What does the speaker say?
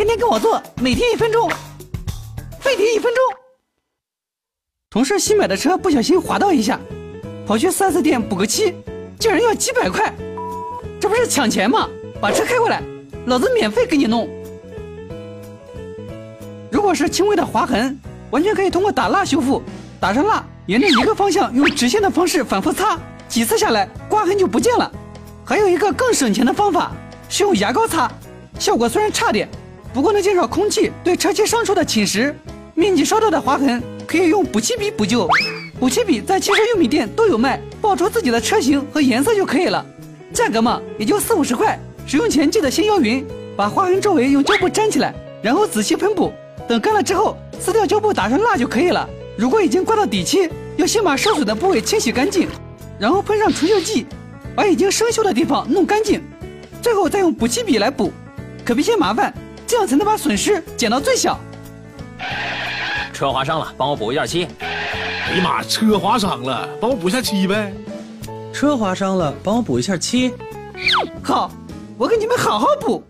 天天跟我做，每天一分钟，废铁一分钟。同事新买的车不小心滑到一下，跑去 4S 店补个漆，竟然要几百块，这不是抢钱吗？把车开过来，老子免费给你弄。如果是轻微的划痕，完全可以通过打蜡修复，打上蜡，沿着一个方向用直线的方式反复擦，几次下来刮痕就不见了。还有一个更省钱的方法，是用牙膏擦，效果虽然差点。不过能减少空气对车漆伤处的侵蚀，面积稍大的划痕可以用补漆笔补救。补漆笔在汽车用品店都有卖，报出自己的车型和颜色就可以了，价格嘛也就四五十块。使用前记得先摇匀，把划痕周围用胶布粘起来，然后仔细喷补。等干了之后，撕掉胶布，打上蜡就可以了。如果已经刮到底漆，要先把受损的部位清洗干净，然后喷上除锈剂，把已经生锈的地方弄干净，最后再用补漆笔来补，可别嫌麻烦。这样才能把损失减到最小。车划伤了，帮我补一下漆。哎呀妈，车划伤了，帮我补一下漆呗。车划伤了，帮我补一下漆。好，我给你们好好补。